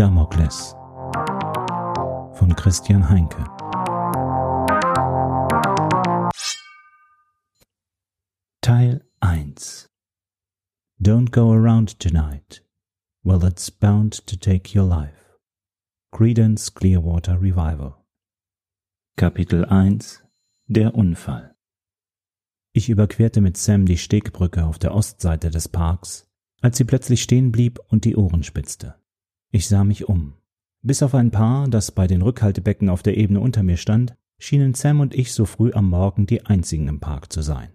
Damokles von Christian Heinke Teil 1 Don't go around tonight. Well, it's bound to take your life. Credence Clearwater Revival Kapitel 1 Der Unfall Ich überquerte mit Sam die Stegbrücke auf der Ostseite des Parks, als sie plötzlich stehen blieb und die Ohren spitzte. Ich sah mich um. Bis auf ein Paar, das bei den Rückhaltebecken auf der Ebene unter mir stand, schienen Sam und ich so früh am Morgen die einzigen im Park zu sein.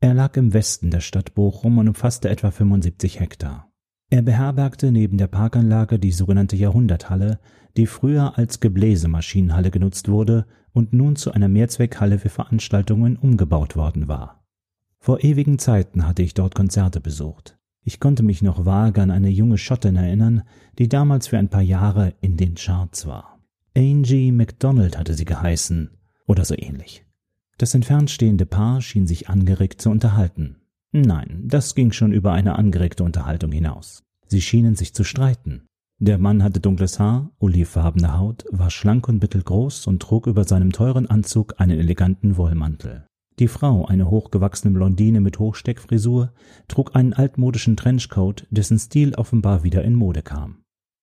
Er lag im Westen der Stadt Bochum und umfasste etwa 75 Hektar. Er beherbergte neben der Parkanlage die sogenannte Jahrhunderthalle, die früher als Gebläsemaschinenhalle genutzt wurde und nun zu einer Mehrzweckhalle für Veranstaltungen umgebaut worden war. Vor ewigen Zeiten hatte ich dort Konzerte besucht. Ich konnte mich noch vage an eine junge Schottin erinnern, die damals für ein paar Jahre in den Charts war. Angie MacDonald hatte sie geheißen, oder so ähnlich. Das entfernt stehende Paar schien sich angeregt zu unterhalten. Nein, das ging schon über eine angeregte Unterhaltung hinaus. Sie schienen sich zu streiten. Der Mann hatte dunkles Haar, olivfarbene Haut, war schlank und mittelgroß und trug über seinem teuren Anzug einen eleganten Wollmantel. Die Frau, eine hochgewachsene Blondine mit Hochsteckfrisur, trug einen altmodischen Trenchcoat, dessen Stil offenbar wieder in Mode kam.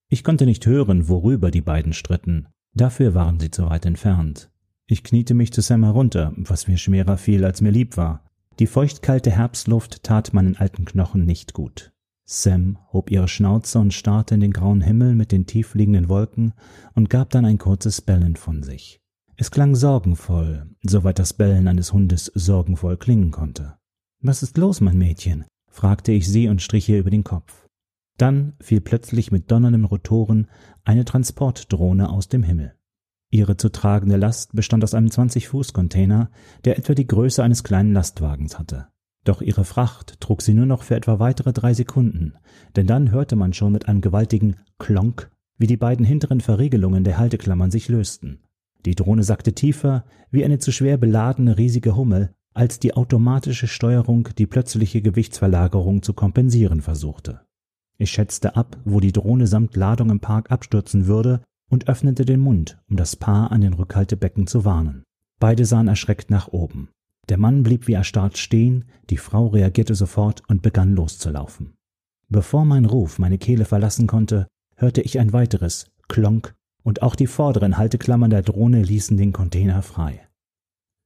Ich konnte nicht hören, worüber die beiden stritten. Dafür waren sie zu weit entfernt. Ich kniete mich zu Sam herunter, was mir schwerer fiel, als mir lieb war. Die feuchtkalte Herbstluft tat meinen alten Knochen nicht gut. Sam hob ihre Schnauze und starrte in den grauen Himmel mit den tiefliegenden Wolken und gab dann ein kurzes Bellen von sich. Es klang sorgenvoll, soweit das Bellen eines Hundes sorgenvoll klingen konnte. Was ist los, mein Mädchen? fragte ich sie und strich ihr über den Kopf. Dann fiel plötzlich mit donnernden Rotoren eine Transportdrohne aus dem Himmel. Ihre zu tragende Last bestand aus einem 20-Fuß-Container, der etwa die Größe eines kleinen Lastwagens hatte. Doch ihre Fracht trug sie nur noch für etwa weitere drei Sekunden, denn dann hörte man schon mit einem gewaltigen Klonk, wie die beiden hinteren Verriegelungen der Halteklammern sich lösten. Die Drohne sackte tiefer, wie eine zu schwer beladene riesige Hummel, als die automatische Steuerung die plötzliche Gewichtsverlagerung zu kompensieren versuchte. Ich schätzte ab, wo die Drohne samt Ladung im Park abstürzen würde und öffnete den Mund, um das Paar an den Rückhaltebecken zu warnen. Beide sahen erschreckt nach oben. Der Mann blieb wie erstarrt stehen, die Frau reagierte sofort und begann loszulaufen. Bevor mein Ruf meine Kehle verlassen konnte, hörte ich ein weiteres Klonk und auch die vorderen Halteklammern der Drohne ließen den Container frei.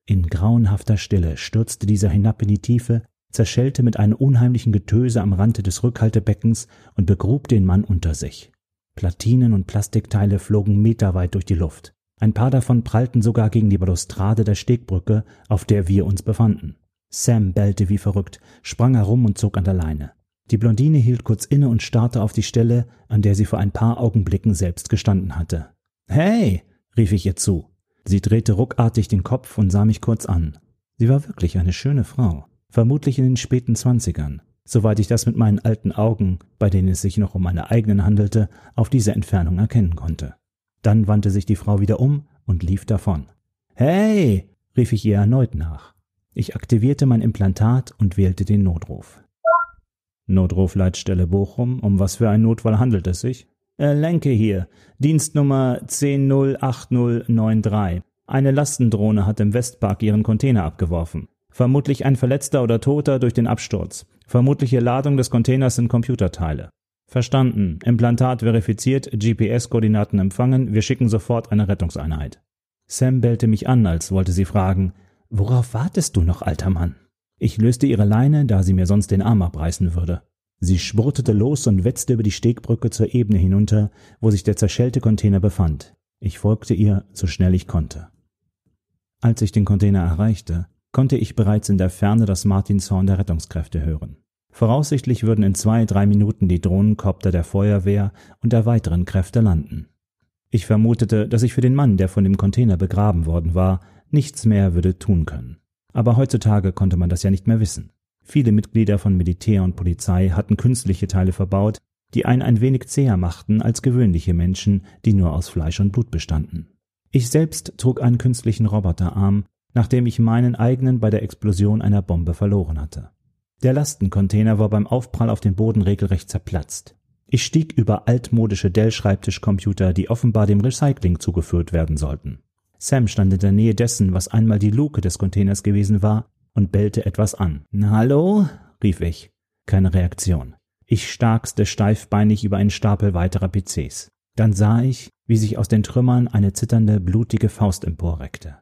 In grauenhafter Stille stürzte dieser hinab in die Tiefe, zerschellte mit einem unheimlichen Getöse am Rande des Rückhaltebeckens und begrub den Mann unter sich. Platinen und Plastikteile flogen meterweit durch die Luft. Ein paar davon prallten sogar gegen die Balustrade der Stegbrücke, auf der wir uns befanden. Sam bellte wie verrückt, sprang herum und zog an der Leine. Die Blondine hielt kurz inne und starrte auf die Stelle, an der sie vor ein paar Augenblicken selbst gestanden hatte. Hey, rief ich ihr zu. Sie drehte ruckartig den Kopf und sah mich kurz an. Sie war wirklich eine schöne Frau, vermutlich in den späten Zwanzigern, soweit ich das mit meinen alten Augen, bei denen es sich noch um meine eigenen handelte, auf diese Entfernung erkennen konnte. Dann wandte sich die Frau wieder um und lief davon. Hey, rief ich ihr erneut nach. Ich aktivierte mein Implantat und wählte den Notruf. Notrufleitstelle Bochum, um was für einen Notfall handelt es sich? Äh, Lenke hier, Dienstnummer 108093. Eine Lastendrohne hat im Westpark ihren Container abgeworfen. Vermutlich ein Verletzter oder Toter durch den Absturz. Vermutliche Ladung des Containers sind Computerteile. Verstanden. Implantat verifiziert, GPS-Koordinaten empfangen, wir schicken sofort eine Rettungseinheit. Sam bellte mich an, als wollte sie fragen, Worauf wartest du noch, alter Mann? Ich löste ihre Leine, da sie mir sonst den Arm abreißen würde. Sie spurtete los und wetzte über die Stegbrücke zur Ebene hinunter, wo sich der zerschellte Container befand. Ich folgte ihr, so schnell ich konnte. Als ich den Container erreichte, konnte ich bereits in der Ferne das Martinshorn der Rettungskräfte hören. Voraussichtlich würden in zwei, drei Minuten die Drohnenkopter der Feuerwehr und der weiteren Kräfte landen. Ich vermutete, dass ich für den Mann, der von dem Container begraben worden war, nichts mehr würde tun können. Aber heutzutage konnte man das ja nicht mehr wissen. Viele Mitglieder von Militär und Polizei hatten künstliche Teile verbaut, die einen ein wenig zäher machten als gewöhnliche Menschen, die nur aus Fleisch und Blut bestanden. Ich selbst trug einen künstlichen Roboterarm, nachdem ich meinen eigenen bei der Explosion einer Bombe verloren hatte. Der Lastencontainer war beim Aufprall auf den Boden regelrecht zerplatzt. Ich stieg über altmodische Dell-Schreibtischcomputer, die offenbar dem Recycling zugeführt werden sollten. Sam stand in der Nähe dessen, was einmal die Luke des Containers gewesen war, und bellte etwas an. Hallo? rief ich. Keine Reaktion. Ich starkste steifbeinig über einen Stapel weiterer PCs. Dann sah ich, wie sich aus den Trümmern eine zitternde, blutige Faust emporreckte.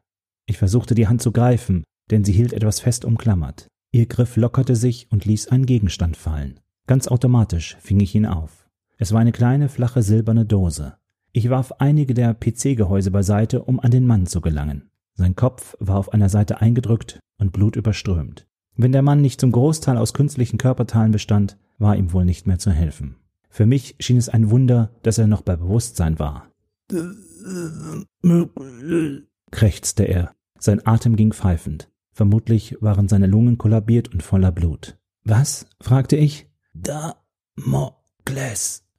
Ich versuchte die Hand zu greifen, denn sie hielt etwas fest umklammert. Ihr Griff lockerte sich und ließ einen Gegenstand fallen. Ganz automatisch fing ich ihn auf. Es war eine kleine, flache, silberne Dose. Ich warf einige der PC-Gehäuse beiseite, um an den Mann zu gelangen. Sein Kopf war auf einer Seite eingedrückt und blutüberströmt. Wenn der Mann nicht zum Großteil aus künstlichen Körperteilen bestand, war ihm wohl nicht mehr zu helfen. Für mich schien es ein Wunder, dass er noch bei Bewusstsein war. krächzte er. Sein Atem ging pfeifend. Vermutlich waren seine Lungen kollabiert und voller Blut. Was? fragte ich. Damokles,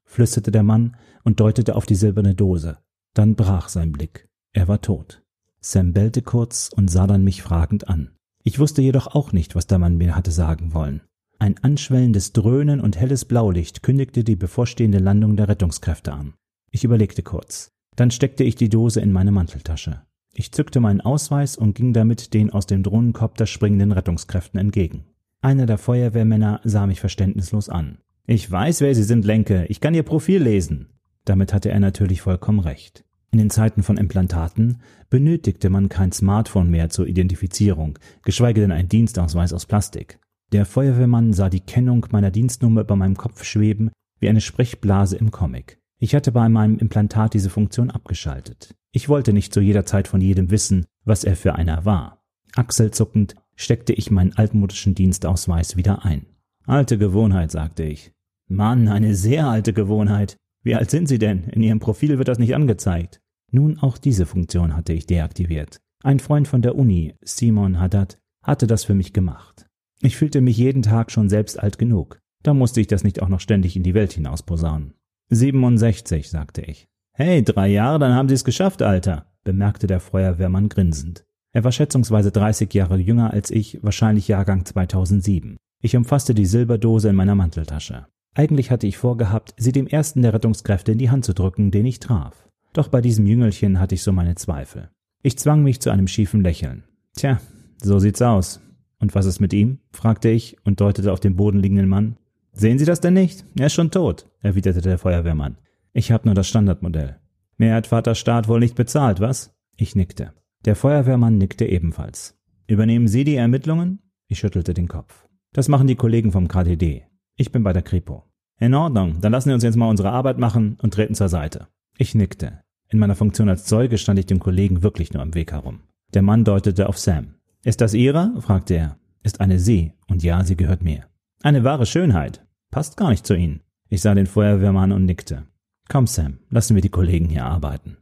flüsterte der Mann und deutete auf die silberne Dose. Dann brach sein Blick. Er war tot. Sam bellte kurz und sah dann mich fragend an. Ich wusste jedoch auch nicht, was der Mann mir hatte sagen wollen. Ein anschwellendes Dröhnen und helles Blaulicht kündigte die bevorstehende Landung der Rettungskräfte an. Ich überlegte kurz. Dann steckte ich die Dose in meine Manteltasche. Ich zückte meinen Ausweis und ging damit den aus dem Drohnenkopter springenden Rettungskräften entgegen. Einer der Feuerwehrmänner sah mich verständnislos an. Ich weiß, wer Sie sind, Lenke. Ich kann Ihr Profil lesen. Damit hatte er natürlich vollkommen recht. In den Zeiten von Implantaten benötigte man kein Smartphone mehr zur Identifizierung, geschweige denn ein Dienstausweis aus Plastik. Der Feuerwehrmann sah die Kennung meiner Dienstnummer über meinem Kopf schweben wie eine Sprechblase im Comic. Ich hatte bei meinem Implantat diese Funktion abgeschaltet. Ich wollte nicht zu jeder Zeit von jedem wissen, was er für einer war. Achselzuckend steckte ich meinen altmodischen Dienstausweis wieder ein. Alte Gewohnheit, sagte ich. Mann, eine sehr alte Gewohnheit. Wie alt sind Sie denn? In Ihrem Profil wird das nicht angezeigt. Nun auch diese Funktion hatte ich deaktiviert. Ein Freund von der Uni, Simon Haddad, hatte das für mich gemacht. Ich fühlte mich jeden Tag schon selbst alt genug. Da musste ich das nicht auch noch ständig in die Welt hinaus posaunen. 67, sagte ich. Hey, drei Jahre, dann haben Sie es geschafft, Alter, bemerkte der Feuerwehrmann grinsend. Er war schätzungsweise 30 Jahre jünger als ich, wahrscheinlich Jahrgang 2007. Ich umfasste die Silberdose in meiner Manteltasche. Eigentlich hatte ich vorgehabt, sie dem ersten der Rettungskräfte in die Hand zu drücken, den ich traf. Doch bei diesem Jüngelchen hatte ich so meine Zweifel. Ich zwang mich zu einem schiefen Lächeln. Tja, so sieht's aus. Und was ist mit ihm? fragte ich und deutete auf den Boden liegenden Mann. Sehen Sie das denn nicht? Er ist schon tot, erwiderte der Feuerwehrmann. Ich habe nur das Standardmodell. Mehr hat Vater Staat wohl nicht bezahlt, was? Ich nickte. Der Feuerwehrmann nickte ebenfalls. Übernehmen Sie die Ermittlungen? Ich schüttelte den Kopf. Das machen die Kollegen vom KDD. Ich bin bei der Kripo. In Ordnung, dann lassen wir uns jetzt mal unsere Arbeit machen und treten zur Seite. Ich nickte. In meiner Funktion als Zeuge stand ich dem Kollegen wirklich nur am Weg herum. Der Mann deutete auf Sam. Ist das Ihre? fragte er. Ist eine Sie, und ja, sie gehört mir. Eine wahre Schönheit. Passt gar nicht zu Ihnen. Ich sah den Feuerwehrmann und nickte. Komm, Sam, lassen wir die Kollegen hier arbeiten.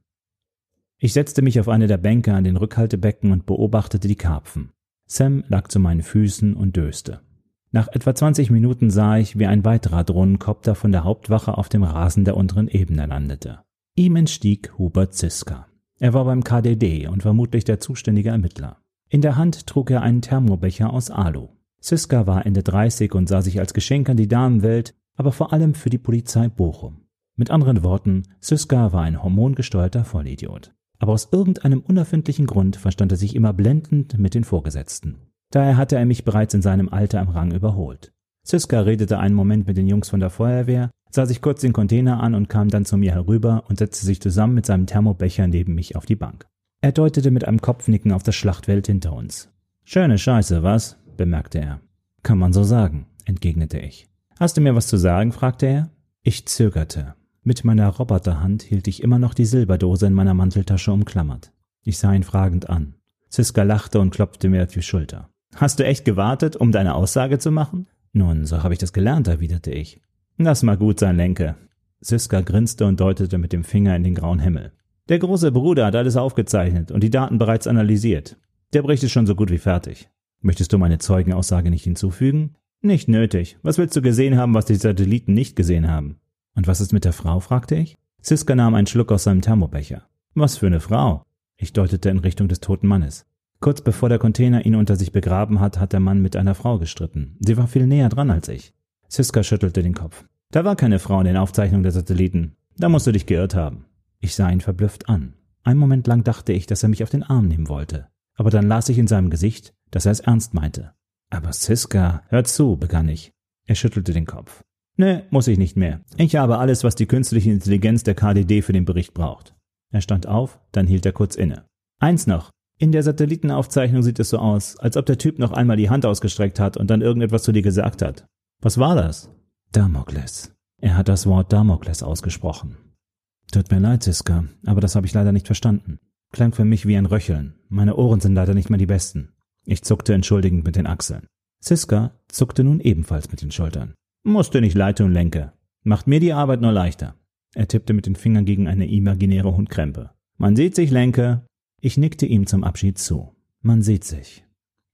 Ich setzte mich auf eine der Bänke an den Rückhaltebecken und beobachtete die Karpfen. Sam lag zu meinen Füßen und döste. Nach etwa 20 Minuten sah ich, wie ein weiterer Drohnenkopter von der Hauptwache auf dem Rasen der unteren Ebene landete. Ihm entstieg Hubert Ziska. Er war beim KDD und vermutlich der zuständige Ermittler. In der Hand trug er einen Thermobecher aus Alu. Ziska war Ende 30 und sah sich als Geschenk an die Damenwelt, aber vor allem für die Polizei Bochum. Mit anderen Worten, Syska war ein hormongesteuerter Vollidiot. Aber aus irgendeinem unerfindlichen Grund verstand er sich immer blendend mit den Vorgesetzten. Daher hatte er mich bereits in seinem Alter im Rang überholt. Syska redete einen Moment mit den Jungs von der Feuerwehr, sah sich kurz den Container an und kam dann zu mir herüber und setzte sich zusammen mit seinem Thermobecher neben mich auf die Bank. Er deutete mit einem Kopfnicken auf das Schlachtfeld hinter uns. Schöne Scheiße, was? bemerkte er. Kann man so sagen, entgegnete ich. Hast du mir was zu sagen? fragte er. Ich zögerte. Mit meiner Roboterhand hielt ich immer noch die Silberdose in meiner Manteltasche umklammert. Ich sah ihn fragend an. Ziska lachte und klopfte mir auf die Schulter. Hast du echt gewartet, um deine Aussage zu machen? Nun, so habe ich das gelernt, erwiderte ich. Lass mal gut sein, Lenke. Siska grinste und deutete mit dem Finger in den grauen Himmel. Der große Bruder hat alles aufgezeichnet und die Daten bereits analysiert. Der Bericht ist schon so gut wie fertig. Möchtest du meine Zeugenaussage nicht hinzufügen? Nicht nötig. Was willst du gesehen haben, was die Satelliten nicht gesehen haben? Und was ist mit der Frau? fragte ich. Siska nahm einen Schluck aus seinem Thermobecher. Was für eine Frau? Ich deutete in Richtung des toten Mannes. Kurz bevor der Container ihn unter sich begraben hat, hat der Mann mit einer Frau gestritten. Sie war viel näher dran als ich. Siska schüttelte den Kopf. Da war keine Frau in den Aufzeichnungen der Satelliten. Da musst du dich geirrt haben. Ich sah ihn verblüfft an. Einen Moment lang dachte ich, dass er mich auf den Arm nehmen wollte. Aber dann las ich in seinem Gesicht, dass er es ernst meinte. Aber Siska, hör zu, begann ich. Er schüttelte den Kopf. Ne, muss ich nicht mehr. Ich habe alles, was die künstliche Intelligenz der KDD für den Bericht braucht. Er stand auf, dann hielt er kurz inne. Eins noch. In der Satellitenaufzeichnung sieht es so aus, als ob der Typ noch einmal die Hand ausgestreckt hat und dann irgendetwas zu dir gesagt hat. Was war das? Damokles. Er hat das Wort Damokles ausgesprochen. Tut mir leid, Siska, aber das habe ich leider nicht verstanden. Klang für mich wie ein Röcheln. Meine Ohren sind leider nicht mehr die besten. Ich zuckte entschuldigend mit den Achseln. Siska zuckte nun ebenfalls mit den Schultern. Musste nicht leite und lenke. Macht mir die Arbeit nur leichter. Er tippte mit den Fingern gegen eine imaginäre Hundkrempe. Man sieht sich, Lenke. Ich nickte ihm zum Abschied zu. Man sieht sich.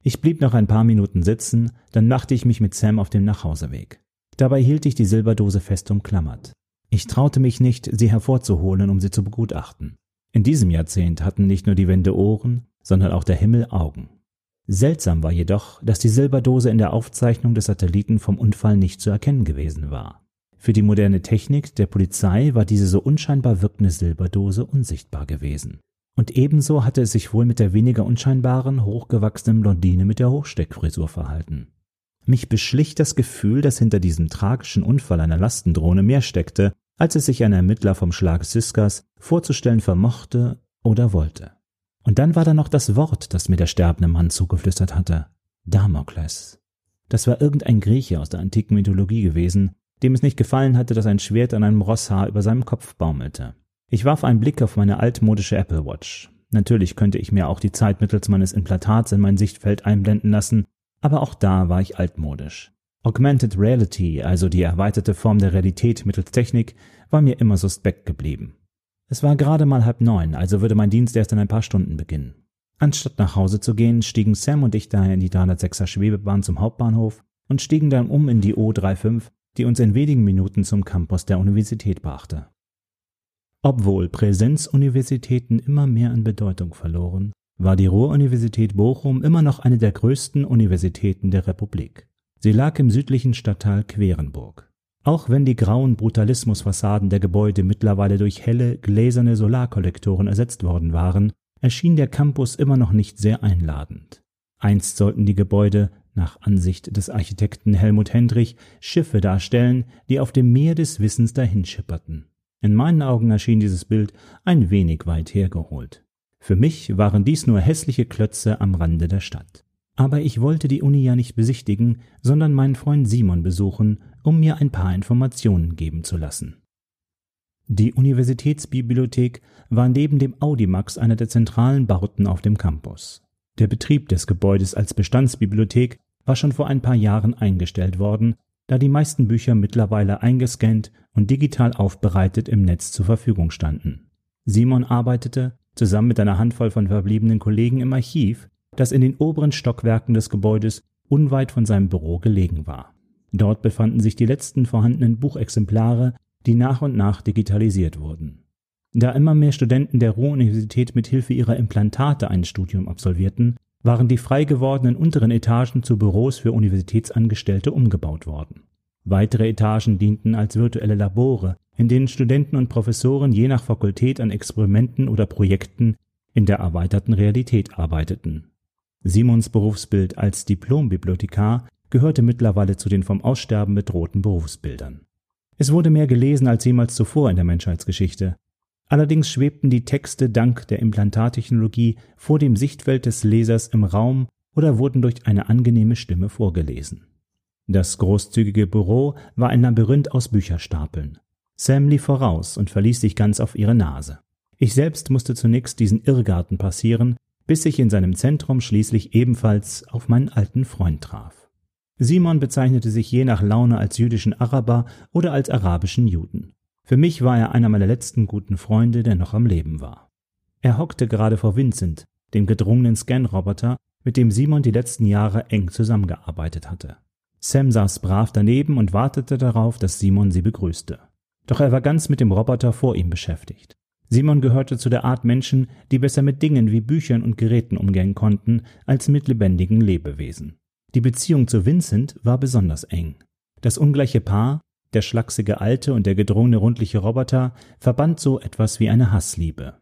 Ich blieb noch ein paar Minuten sitzen, dann machte ich mich mit Sam auf dem Nachhauseweg. Dabei hielt ich die Silberdose fest umklammert. Ich traute mich nicht, sie hervorzuholen, um sie zu begutachten. In diesem Jahrzehnt hatten nicht nur die Wände Ohren, sondern auch der Himmel Augen. Seltsam war jedoch, dass die Silberdose in der Aufzeichnung des Satelliten vom Unfall nicht zu erkennen gewesen war. Für die moderne Technik der Polizei war diese so unscheinbar wirkende Silberdose unsichtbar gewesen. Und ebenso hatte es sich wohl mit der weniger unscheinbaren, hochgewachsenen Blondine mit der Hochsteckfrisur verhalten. Mich beschlich das Gefühl, dass hinter diesem tragischen Unfall einer Lastendrohne mehr steckte, als es sich ein Ermittler vom Schlag Siskas vorzustellen vermochte oder wollte. Und dann war da noch das Wort, das mir der sterbende Mann zugeflüstert hatte. Damokles. Das war irgendein Grieche aus der antiken Mythologie gewesen, dem es nicht gefallen hatte, dass ein Schwert an einem Rosshaar über seinem Kopf baumelte. Ich warf einen Blick auf meine altmodische Apple Watch. Natürlich könnte ich mir auch die Zeit mittels meines Implantats in mein Sichtfeld einblenden lassen, aber auch da war ich altmodisch. Augmented Reality, also die erweiterte Form der Realität mittels Technik, war mir immer suspekt geblieben. Es war gerade mal halb neun, also würde mein Dienst erst in ein paar Stunden beginnen. Anstatt nach Hause zu gehen, stiegen Sam und ich daher in die 306er Schwebebahn zum Hauptbahnhof und stiegen dann um in die O35, die uns in wenigen Minuten zum Campus der Universität brachte. Obwohl Präsenzuniversitäten immer mehr an Bedeutung verloren, war die Ruhr-Universität Bochum immer noch eine der größten Universitäten der Republik. Sie lag im südlichen Stadtteil Querenburg. Auch wenn die grauen Brutalismusfassaden der Gebäude mittlerweile durch helle, gläserne Solarkollektoren ersetzt worden waren, erschien der Campus immer noch nicht sehr einladend. Einst sollten die Gebäude, nach Ansicht des Architekten Helmut Hendrich, Schiffe darstellen, die auf dem Meer des Wissens dahinschipperten. In meinen Augen erschien dieses Bild ein wenig weit hergeholt. Für mich waren dies nur hässliche Klötze am Rande der Stadt. Aber ich wollte die Uni ja nicht besichtigen, sondern meinen Freund Simon besuchen, um mir ein paar Informationen geben zu lassen. Die Universitätsbibliothek war neben dem Audimax einer der zentralen Bauten auf dem Campus. Der Betrieb des Gebäudes als Bestandsbibliothek war schon vor ein paar Jahren eingestellt worden, da die meisten Bücher mittlerweile eingescannt und digital aufbereitet im Netz zur Verfügung standen. Simon arbeitete, zusammen mit einer Handvoll von verbliebenen Kollegen im Archiv, das in den oberen Stockwerken des Gebäudes unweit von seinem Büro gelegen war. Dort befanden sich die letzten vorhandenen Buchexemplare, die nach und nach digitalisiert wurden. Da immer mehr Studenten der Ruhr-Universität mit Hilfe ihrer Implantate ein Studium absolvierten, waren die frei gewordenen unteren Etagen zu Büros für Universitätsangestellte umgebaut worden. Weitere Etagen dienten als virtuelle Labore, in denen Studenten und Professoren je nach Fakultät an Experimenten oder Projekten in der erweiterten Realität arbeiteten. Simons Berufsbild als Diplombibliothekar gehörte mittlerweile zu den vom Aussterben bedrohten Berufsbildern. Es wurde mehr gelesen als jemals zuvor in der Menschheitsgeschichte. Allerdings schwebten die Texte dank der Implantattechnologie vor dem Sichtfeld des Lesers im Raum oder wurden durch eine angenehme Stimme vorgelesen. Das großzügige Büro war ein Labyrinth aus Bücherstapeln. Sam lief voraus und verließ sich ganz auf ihre Nase. Ich selbst musste zunächst diesen Irrgarten passieren, bis ich in seinem Zentrum schließlich ebenfalls auf meinen alten Freund traf. Simon bezeichnete sich je nach Laune als jüdischen Araber oder als arabischen Juden. Für mich war er einer meiner letzten guten Freunde, der noch am Leben war. Er hockte gerade vor Vincent, dem gedrungenen Scanroboter, mit dem Simon die letzten Jahre eng zusammengearbeitet hatte. Sam saß brav daneben und wartete darauf, dass Simon sie begrüßte. Doch er war ganz mit dem Roboter vor ihm beschäftigt. Simon gehörte zu der Art Menschen, die besser mit Dingen wie Büchern und Geräten umgehen konnten, als mit lebendigen Lebewesen. Die Beziehung zu Vincent war besonders eng. Das ungleiche Paar der schlachsige alte und der gedrungene rundliche Roboter verband so etwas wie eine Hassliebe.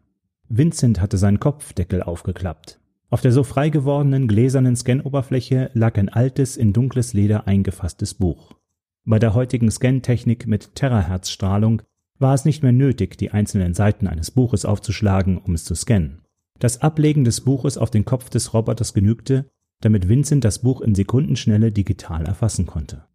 Vincent hatte seinen Kopfdeckel aufgeklappt. Auf der so frei gewordenen gläsernen Scanoberfläche lag ein altes, in dunkles Leder eingefasstes Buch. Bei der heutigen Scantechnik mit Terahertzstrahlung war es nicht mehr nötig, die einzelnen Seiten eines Buches aufzuschlagen, um es zu scannen. Das Ablegen des Buches auf den Kopf des Roboters genügte, damit Vincent das Buch in Sekundenschnelle digital erfassen konnte.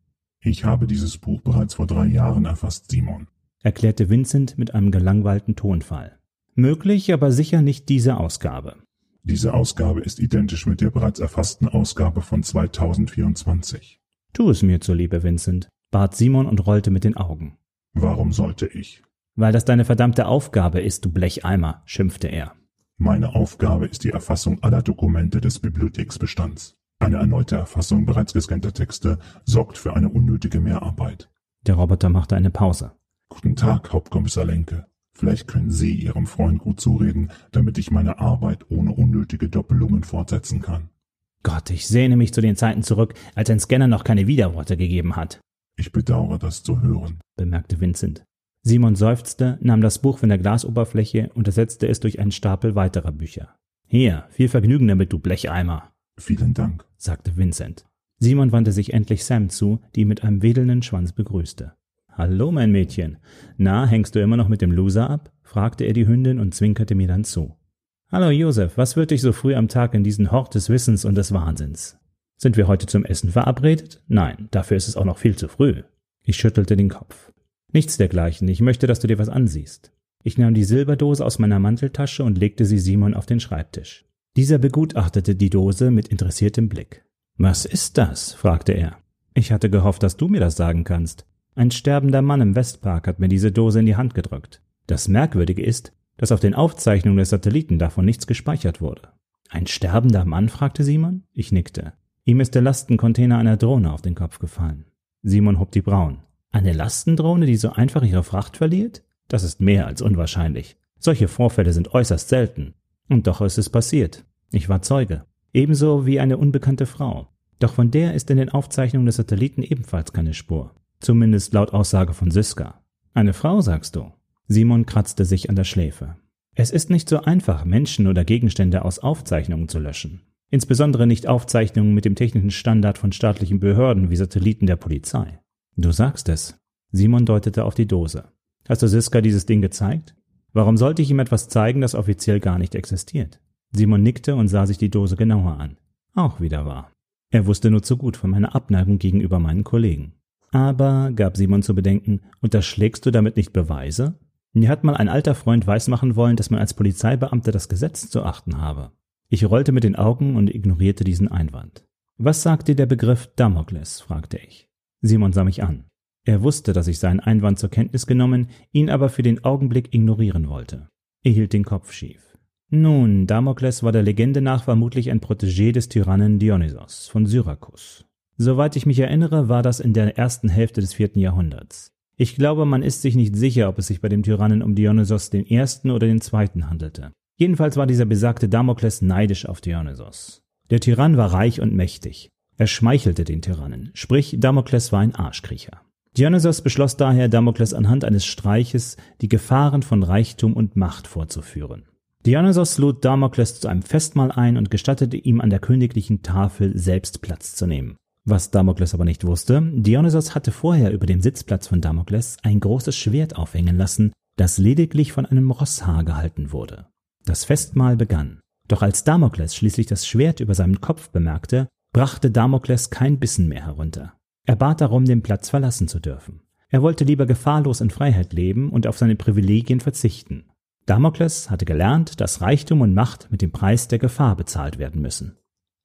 Ich habe dieses Buch bereits vor drei Jahren erfasst, Simon, erklärte Vincent mit einem gelangweilten Tonfall. Möglich, aber sicher nicht diese Ausgabe. Diese Ausgabe ist identisch mit der bereits erfassten Ausgabe von 2024. Tu es mir zuliebe, Vincent, bat Simon und rollte mit den Augen. Warum sollte ich? Weil das deine verdammte Aufgabe ist, du Blecheimer, schimpfte er. Meine Aufgabe ist die Erfassung aller Dokumente des Bibliotheksbestands. Eine erneute Erfassung bereits gescannter Texte sorgt für eine unnötige Mehrarbeit. Der Roboter machte eine Pause. Guten Tag, Hauptkommissar Lenke. Vielleicht können Sie Ihrem Freund gut zureden, damit ich meine Arbeit ohne unnötige Doppelungen fortsetzen kann. Gott, ich sehne mich zu den Zeiten zurück, als ein Scanner noch keine Widerworte gegeben hat. Ich bedauere, das zu hören, bemerkte Vincent. Simon seufzte, nahm das Buch von der Glasoberfläche und ersetzte es durch einen Stapel weiterer Bücher. Hier, viel Vergnügen damit, du Blecheimer. Vielen Dank, sagte Vincent. Simon wandte sich endlich Sam zu, die ihn mit einem wedelnden Schwanz begrüßte. Hallo, mein Mädchen. Na, hängst du immer noch mit dem Loser ab? fragte er die Hündin und zwinkerte mir dann zu. Hallo, Josef, was führt dich so früh am Tag in diesen Hort des Wissens und des Wahnsinns? Sind wir heute zum Essen verabredet? Nein, dafür ist es auch noch viel zu früh. Ich schüttelte den Kopf. Nichts dergleichen, ich möchte, dass du dir was ansiehst. Ich nahm die Silberdose aus meiner Manteltasche und legte sie Simon auf den Schreibtisch. Dieser begutachtete die Dose mit interessiertem Blick. Was ist das? fragte er. Ich hatte gehofft, dass du mir das sagen kannst. Ein sterbender Mann im Westpark hat mir diese Dose in die Hand gedrückt. Das Merkwürdige ist, dass auf den Aufzeichnungen des Satelliten davon nichts gespeichert wurde. Ein sterbender Mann? fragte Simon. Ich nickte. Ihm ist der Lastencontainer einer Drohne auf den Kopf gefallen. Simon hob die Brauen. Eine Lastendrohne, die so einfach ihre Fracht verliert? Das ist mehr als unwahrscheinlich. Solche Vorfälle sind äußerst selten. Und doch ist es passiert. Ich war Zeuge. Ebenso wie eine unbekannte Frau. Doch von der ist in den Aufzeichnungen des Satelliten ebenfalls keine Spur. Zumindest laut Aussage von Siska. Eine Frau, sagst du? Simon kratzte sich an der Schläfe. Es ist nicht so einfach, Menschen oder Gegenstände aus Aufzeichnungen zu löschen. Insbesondere nicht Aufzeichnungen mit dem technischen Standard von staatlichen Behörden wie Satelliten der Polizei. Du sagst es. Simon deutete auf die Dose. Hast du Siska dieses Ding gezeigt? Warum sollte ich ihm etwas zeigen, das offiziell gar nicht existiert? Simon nickte und sah sich die Dose genauer an. Auch wieder wahr. Er wusste nur zu gut von meiner Abneigung gegenüber meinen Kollegen. Aber, gab Simon zu bedenken, unterschlägst du damit nicht Beweise? Mir hat mal ein alter Freund weismachen wollen, dass man als Polizeibeamter das Gesetz zu achten habe. Ich rollte mit den Augen und ignorierte diesen Einwand. Was sagt dir der Begriff Damokles? fragte ich. Simon sah mich an. Er wusste, dass ich seinen Einwand zur Kenntnis genommen, ihn aber für den Augenblick ignorieren wollte. Er hielt den Kopf schief. Nun, Damokles war der Legende nach vermutlich ein Protégé des Tyrannen Dionysos von Syrakus. Soweit ich mich erinnere, war das in der ersten Hälfte des vierten Jahrhunderts. Ich glaube, man ist sich nicht sicher, ob es sich bei dem Tyrannen um Dionysos den ersten oder den zweiten handelte. Jedenfalls war dieser besagte Damokles neidisch auf Dionysos. Der Tyrann war reich und mächtig. Er schmeichelte den Tyrannen, sprich Damokles war ein Arschkriecher. Dionysos beschloss daher, Damokles anhand eines Streiches die Gefahren von Reichtum und Macht vorzuführen. Dionysos lud Damokles zu einem Festmahl ein und gestattete ihm an der königlichen Tafel selbst Platz zu nehmen. Was Damokles aber nicht wusste, Dionysos hatte vorher über dem Sitzplatz von Damokles ein großes Schwert aufhängen lassen, das lediglich von einem Rosshaar gehalten wurde. Das Festmahl begann. Doch als Damokles schließlich das Schwert über seinem Kopf bemerkte, brachte Damokles kein Bissen mehr herunter. Er bat darum, den Platz verlassen zu dürfen. Er wollte lieber gefahrlos in Freiheit leben und auf seine Privilegien verzichten. Damokles hatte gelernt, dass Reichtum und Macht mit dem Preis der Gefahr bezahlt werden müssen.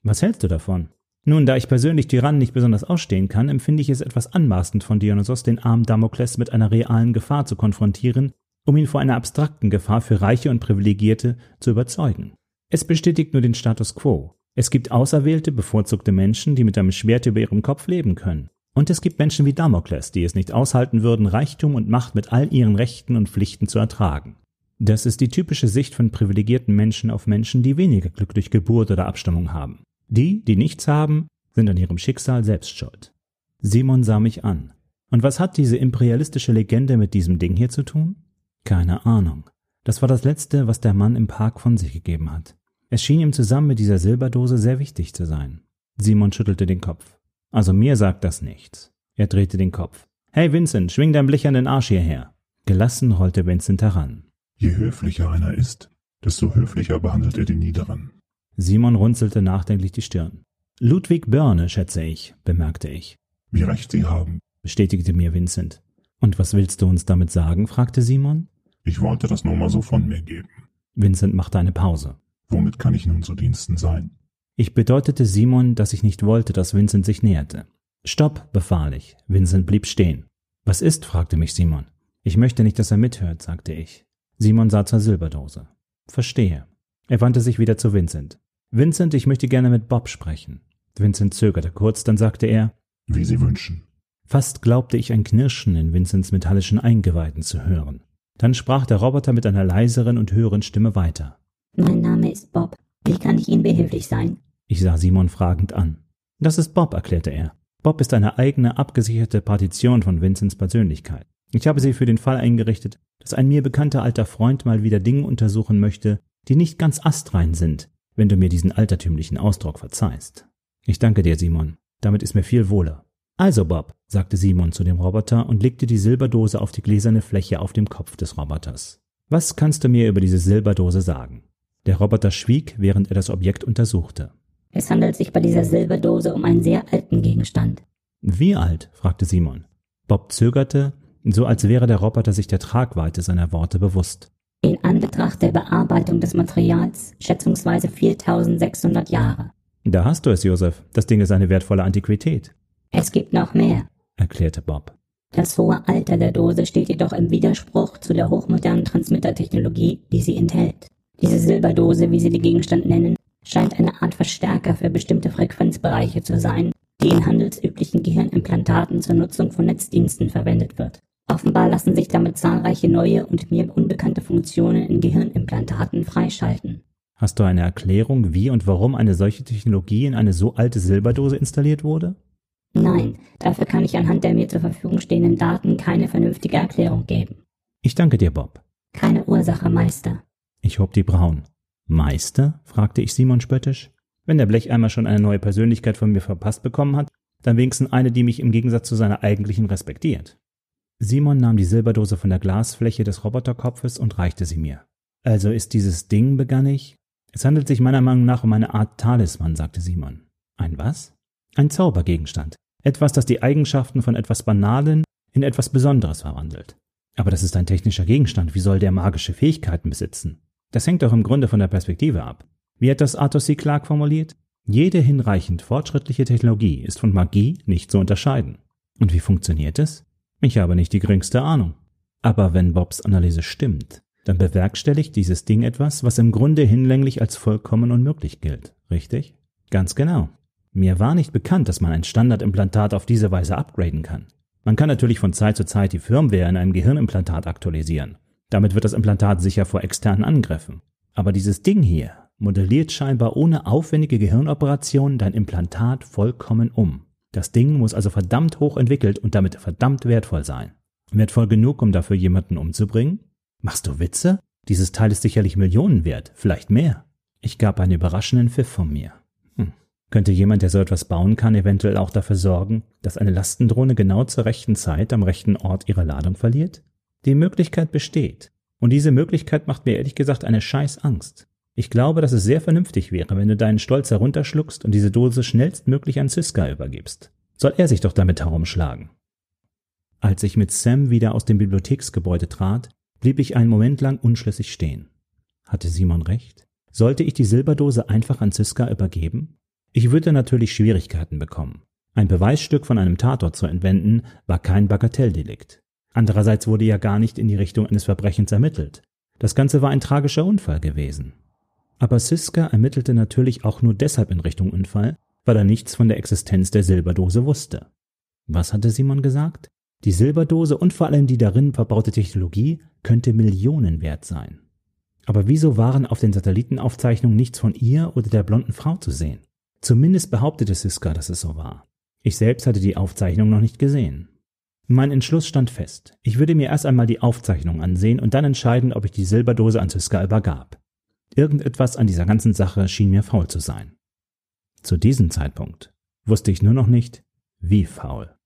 Was hältst du davon? Nun, da ich persönlich Tyrannen nicht besonders ausstehen kann, empfinde ich es etwas anmaßend von Dionysos, den armen Damokles mit einer realen Gefahr zu konfrontieren, um ihn vor einer abstrakten Gefahr für Reiche und Privilegierte zu überzeugen. Es bestätigt nur den Status quo. Es gibt auserwählte, bevorzugte Menschen, die mit einem Schwert über ihrem Kopf leben können. Und es gibt Menschen wie Damokles, die es nicht aushalten würden, Reichtum und Macht mit all ihren Rechten und Pflichten zu ertragen. Das ist die typische Sicht von privilegierten Menschen auf Menschen, die weniger Glück durch Geburt oder Abstammung haben. Die, die nichts haben, sind an ihrem Schicksal selbst schuld. Simon sah mich an. Und was hat diese imperialistische Legende mit diesem Ding hier zu tun? Keine Ahnung. Das war das Letzte, was der Mann im Park von sich gegeben hat. Es schien ihm zusammen mit dieser Silberdose sehr wichtig zu sein. Simon schüttelte den Kopf. Also mir sagt das nichts. Er drehte den Kopf. Hey Vincent, schwing dein blichernden Arsch hierher. Gelassen rollte Vincent heran. Je höflicher einer ist, desto höflicher behandelt er den Niederen. Simon runzelte nachdenklich die Stirn. Ludwig Börne, schätze ich, bemerkte ich. Wie recht Sie haben, bestätigte mir Vincent. Und was willst du uns damit sagen? fragte Simon. Ich wollte das nur mal so von mir geben. Vincent machte eine Pause. Womit kann ich nun zu Diensten sein? Ich bedeutete Simon, dass ich nicht wollte, dass Vincent sich näherte. Stopp, befahl ich. Vincent blieb stehen. Was ist? fragte mich Simon. Ich möchte nicht, dass er mithört, sagte ich. Simon sah zur Silberdose. Verstehe. Er wandte sich wieder zu Vincent. Vincent, ich möchte gerne mit Bob sprechen. Vincent zögerte kurz, dann sagte er, wie Sie wünschen. Fast glaubte ich ein Knirschen in Vincents metallischen Eingeweiden zu hören. Dann sprach der Roboter mit einer leiseren und höheren Stimme weiter. Mein Name ist Bob. Wie kann ich Ihnen behilflich sein? Ich sah Simon fragend an. Das ist Bob, erklärte er. Bob ist eine eigene, abgesicherte Partition von Vincents Persönlichkeit. Ich habe sie für den Fall eingerichtet, dass ein mir bekannter alter Freund mal wieder Dinge untersuchen möchte, die nicht ganz astrein sind, wenn du mir diesen altertümlichen Ausdruck verzeihst. Ich danke dir, Simon. Damit ist mir viel wohler. Also, Bob, sagte Simon zu dem Roboter und legte die Silberdose auf die gläserne Fläche auf dem Kopf des Roboters. Was kannst du mir über diese Silberdose sagen? Der Roboter schwieg, während er das Objekt untersuchte. Es handelt sich bei dieser Silberdose um einen sehr alten Gegenstand. Wie alt? fragte Simon. Bob zögerte, so als wäre der Roboter sich der Tragweite seiner Worte bewusst. In Anbetracht der Bearbeitung des Materials schätzungsweise 4600 Jahre. Da hast du es, Josef. Das Ding ist eine wertvolle Antiquität. Es gibt noch mehr, erklärte Bob. Das hohe Alter der Dose steht jedoch im Widerspruch zu der hochmodernen Transmittertechnologie, die sie enthält. Diese Silberdose, wie sie den Gegenstand nennen, scheint eine Art Verstärker für bestimmte Frequenzbereiche zu sein, die in handelsüblichen Gehirnimplantaten zur Nutzung von Netzdiensten verwendet wird. Offenbar lassen sich damit zahlreiche neue und mir unbekannte Funktionen in Gehirnimplantaten freischalten. Hast du eine Erklärung, wie und warum eine solche Technologie in eine so alte Silberdose installiert wurde? Nein, dafür kann ich anhand der mir zur Verfügung stehenden Daten keine vernünftige Erklärung geben. Ich danke dir, Bob. Keine Ursache, Meister. Ich hob die Brauen. Meister? fragte ich Simon spöttisch. Wenn der Blecheimer schon eine neue Persönlichkeit von mir verpasst bekommen hat, dann wenigstens eine, die mich im Gegensatz zu seiner eigentlichen respektiert. Simon nahm die Silberdose von der Glasfläche des Roboterkopfes und reichte sie mir. Also ist dieses Ding, begann ich. Es handelt sich meiner Meinung nach um eine Art Talisman, sagte Simon. Ein was? Ein Zaubergegenstand. Etwas, das die Eigenschaften von etwas Banalen in etwas Besonderes verwandelt. Aber das ist ein technischer Gegenstand. Wie soll der magische Fähigkeiten besitzen? Das hängt doch im Grunde von der Perspektive ab. Wie hat das Arthur C. Clarke formuliert? Jede hinreichend fortschrittliche Technologie ist von Magie nicht zu unterscheiden. Und wie funktioniert es? Ich habe nicht die geringste Ahnung. Aber wenn Bobs Analyse stimmt, dann bewerkstelligt dieses Ding etwas, was im Grunde hinlänglich als vollkommen unmöglich gilt, richtig? Ganz genau. Mir war nicht bekannt, dass man ein Standardimplantat auf diese Weise upgraden kann. Man kann natürlich von Zeit zu Zeit die Firmware in einem Gehirnimplantat aktualisieren. Damit wird das Implantat sicher vor externen Angriffen. Aber dieses Ding hier modelliert scheinbar ohne aufwendige Gehirnoperation dein Implantat vollkommen um. Das Ding muss also verdammt hoch entwickelt und damit verdammt wertvoll sein. Wertvoll genug, um dafür jemanden umzubringen? Machst du Witze? Dieses Teil ist sicherlich Millionen wert, vielleicht mehr. Ich gab einen überraschenden Pfiff von mir. Hm. Könnte jemand, der so etwas bauen kann, eventuell auch dafür sorgen, dass eine Lastendrohne genau zur rechten Zeit am rechten Ort ihre Ladung verliert? Die Möglichkeit besteht. Und diese Möglichkeit macht mir ehrlich gesagt eine scheiß Angst. Ich glaube, dass es sehr vernünftig wäre, wenn du deinen Stolz herunterschluckst und diese Dose schnellstmöglich an Siska übergibst. Soll er sich doch damit herumschlagen. Als ich mit Sam wieder aus dem Bibliotheksgebäude trat, blieb ich einen Moment lang unschlüssig stehen. Hatte Simon recht? Sollte ich die Silberdose einfach an Siska übergeben? Ich würde natürlich Schwierigkeiten bekommen. Ein Beweisstück von einem Tatort zu entwenden, war kein Bagatelldelikt. Andererseits wurde ja gar nicht in die Richtung eines Verbrechens ermittelt. Das Ganze war ein tragischer Unfall gewesen. Aber Siska ermittelte natürlich auch nur deshalb in Richtung Unfall, weil er nichts von der Existenz der Silberdose wusste. Was hatte Simon gesagt? Die Silberdose und vor allem die darin verbaute Technologie könnte Millionen wert sein. Aber wieso waren auf den Satellitenaufzeichnungen nichts von ihr oder der blonden Frau zu sehen? Zumindest behauptete Siska, dass es so war. Ich selbst hatte die Aufzeichnung noch nicht gesehen. Mein Entschluss stand fest. Ich würde mir erst einmal die Aufzeichnung ansehen und dann entscheiden, ob ich die Silberdose an Ziska übergab. Irgendetwas an dieser ganzen Sache schien mir faul zu sein. Zu diesem Zeitpunkt wusste ich nur noch nicht, wie faul.